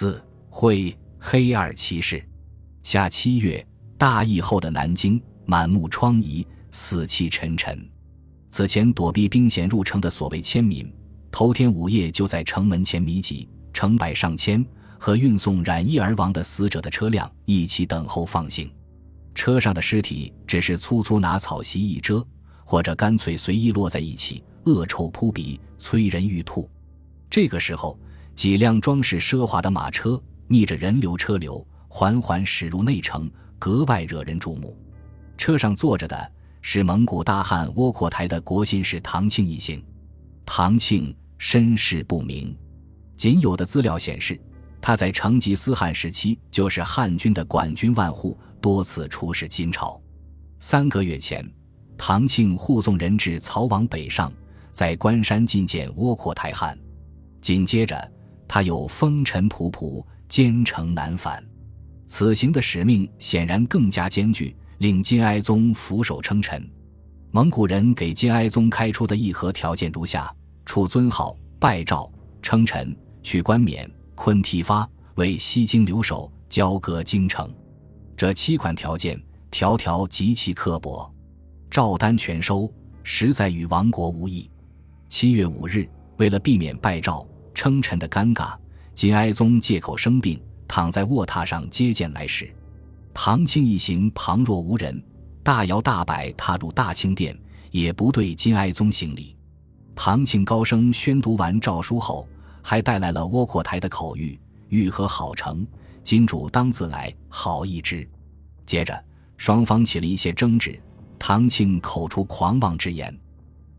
四会黑二骑士。夏七月，大疫后的南京满目疮痍，死气沉沉。此前躲避兵险入城的所谓千民，头天午夜就在城门前密集，成百上千，和运送染疫而亡的死者的车辆一起等候放行。车上的尸体只是粗粗拿草席一遮，或者干脆随意落在一起，恶臭扑鼻，催人欲吐。这个时候，几辆装饰奢华的马车逆着人流车流，缓缓驶入内城，格外惹人注目。车上坐着的是蒙古大汗窝阔台的国信使唐庆一行。唐庆身世不明，仅有的资料显示，他在成吉思汗时期就是汉军的管军万户。多次出使金朝。三个月前，唐庆护送人质曹王北上，在关山觐见窝阔台汗。紧接着，他又风尘仆仆，兼程难返。此行的使命显然更加艰巨，令金哀宗俯首称臣。蒙古人给金哀宗开出的议和条件如下：处尊号，拜诏，称臣，取冠冕，昆提发，为西京留守，交割京城。这七款条件，条条极其刻薄，赵丹全收，实在与亡国无异。七月五日，为了避免拜诏称臣的尴尬，金哀宗借口生病，躺在卧榻上接见来使。唐庆一行旁若无人，大摇大摆踏入大清殿，也不对金哀宗行礼。唐庆高声宣读完诏书后，还带来了窝阔台的口谕：“欲和好成。”金主当自来，好一之。接着，双方起了一些争执。唐庆口出狂妄之言，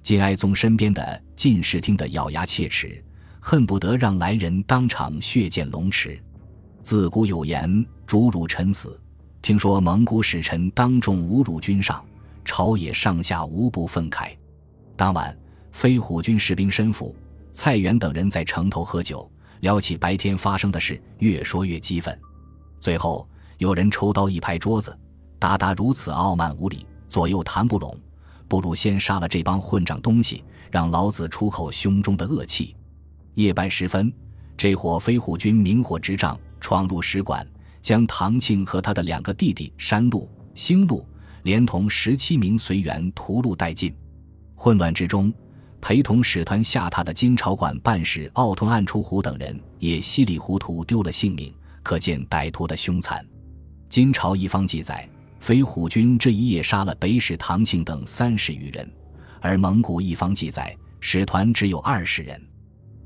金哀宗身边的进士听得咬牙切齿，恨不得让来人当场血溅龙池。自古有言：“主辱臣死。”听说蒙古使臣当众侮辱君上，朝野上下无不愤慨。当晚，飞虎军士兵申府、蔡元等人在城头喝酒。聊起白天发生的事，越说越激愤。最后有人抽刀一拍桌子：“达达如此傲慢无礼，左右谈不拢，不如先杀了这帮混账东西，让老子出口胸中的恶气。”夜半时分，这伙飞虎军明火执仗，闯入使馆，将唐庆和他的两个弟弟山路、星路，连同十七名随员屠戮殆尽。混乱之中。陪同使团下榻的金朝馆办事奥通暗出虎等人也稀里糊涂丢了性命，可见歹徒的凶残。金朝一方记载，飞虎军这一夜杀了北使唐庆等三十余人，而蒙古一方记载，使团只有二十人，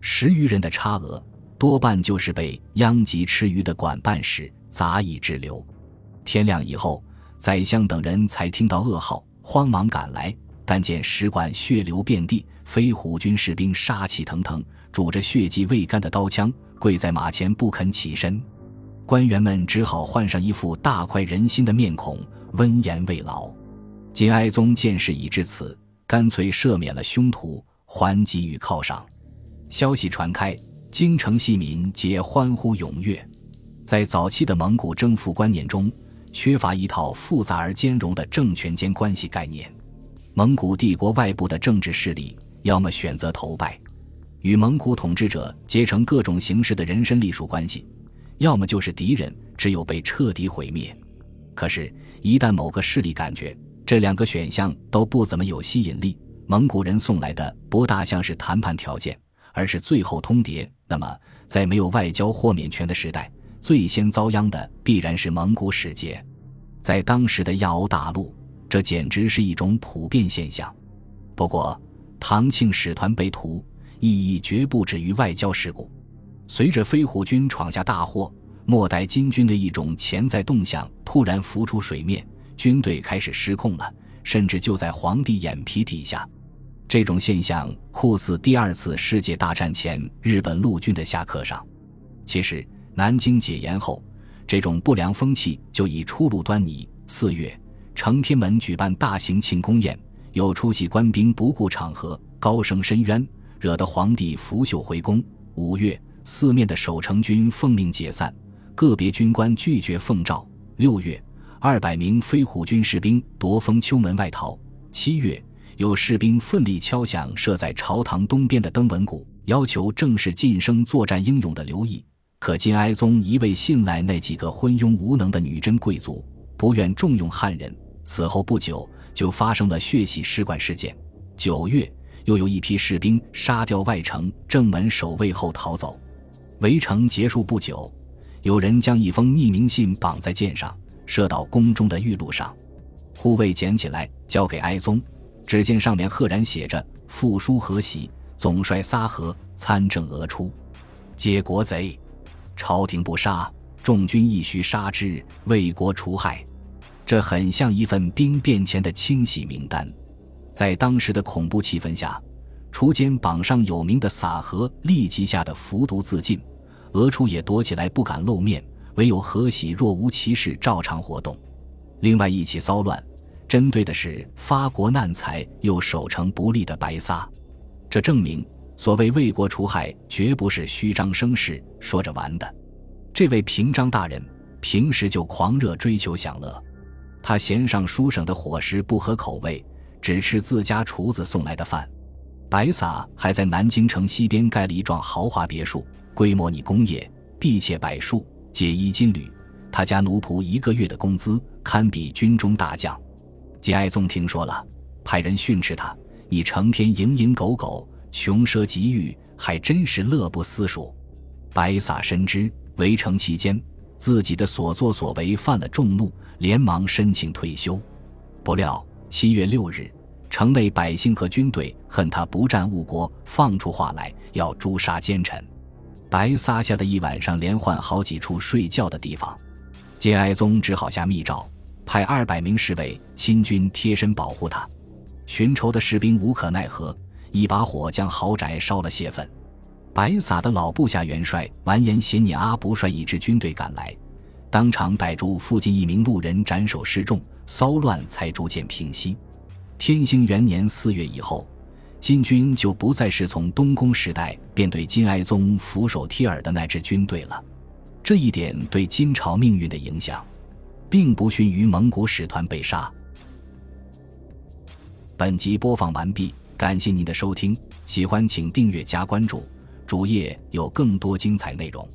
十余人的差额多半就是被殃及池鱼的管办事杂役之流。天亮以后，宰相等人才听到噩耗，慌忙赶来。但见使馆血流遍地，飞虎军士兵杀气腾腾，拄着血迹未干的刀枪，跪在马前不肯起身。官员们只好换上一副大快人心的面孔，温言慰劳。金哀宗见事已至此，干脆赦免了凶徒，还给予犒赏。消息传开，京城戏民皆欢呼踊跃。在早期的蒙古征服观念中，缺乏一套复杂而兼容的政权间关系概念。蒙古帝国外部的政治势力，要么选择投拜，与蒙古统治者结成各种形式的人身隶属关系；要么就是敌人，只有被彻底毁灭。可是，一旦某个势力感觉这两个选项都不怎么有吸引力，蒙古人送来的不大像是谈判条件，而是最后通牒。那么，在没有外交豁免权的时代，最先遭殃的必然是蒙古使节。在当时的亚欧大陆。这简直是一种普遍现象。不过，唐庆使团被屠，意义绝不止于外交事故。随着飞虎军闯下大祸，末代金军的一种潜在动向突然浮出水面，军队开始失控了，甚至就在皇帝眼皮底下。这种现象酷似第二次世界大战前日本陆军的下课上。其实，南京解严后，这种不良风气就已初露端倪。四月。承天门举办大型庆功宴，有出席官兵不顾场合，高声申冤，惹得皇帝拂袖回宫。五月，四面的守城军奉命解散，个别军官拒绝奉诏。六月，二百名飞虎军士兵夺封秋门外逃。七月，有士兵奋力敲响设在朝堂东边的登闻鼓，要求正式晋升作战英勇的刘毅。可金哀宗一味信赖那几个昏庸无能的女真贵族，不愿重用汉人。此后不久，就发生了血洗使馆事件。九月，又有一批士兵杀掉外城正门守卫后逃走。围城结束不久，有人将一封匿名信绑在箭上，射到宫中的玉路上。护卫捡起来，交给哀宗。只见上面赫然写着“复书何喜，总帅撒河参政俄出，皆国贼，朝廷不杀，众军亦须杀之，为国除害。”这很像一份兵变前的清洗名单。在当时的恐怖气氛下，除奸榜上有名的撒河立即吓得服毒自尽，俄出也躲起来不敢露面，唯有何喜若无其事照常活动。另外一起骚乱。针对的是发国难财又守城不利的白撒，这证明所谓为国除害绝不是虚张声势说着玩的。这位平章大人平时就狂热追求享乐，他嫌上书省的伙食不合口味，只吃自家厨子送来的饭。白撒还在南京城西边盖了一幢豪华别墅，规模拟工业，壁砌柏树，解衣金缕。他家奴仆一个月的工资堪比军中大将。金哀宗听说了，派人训斥他：“你成天蝇营狗苟，穷奢极欲，还真是乐不思蜀。”白撒深知围城期间自己的所作所为犯了众怒，连忙申请退休。不料七月六日，城内百姓和军队恨他不战误国，放出话来要诛杀奸臣。白撒下的一晚上连换好几处睡觉的地方，金哀宗只好下密诏。派二百名侍卫亲军贴身保护他，寻仇的士兵无可奈何，一把火将豪宅烧了泄愤。白撒的老部下元帅完颜协尼阿不率一支军队赶来，当场逮住附近一名路人斩首示众，骚乱才逐渐平息。天兴元年四月以后，金军就不再是从东宫时代便对金哀宗俯首帖耳的那支军队了。这一点对金朝命运的影响。并不逊于蒙古使团被杀。本集播放完毕，感谢您的收听，喜欢请订阅加关注，主页有更多精彩内容。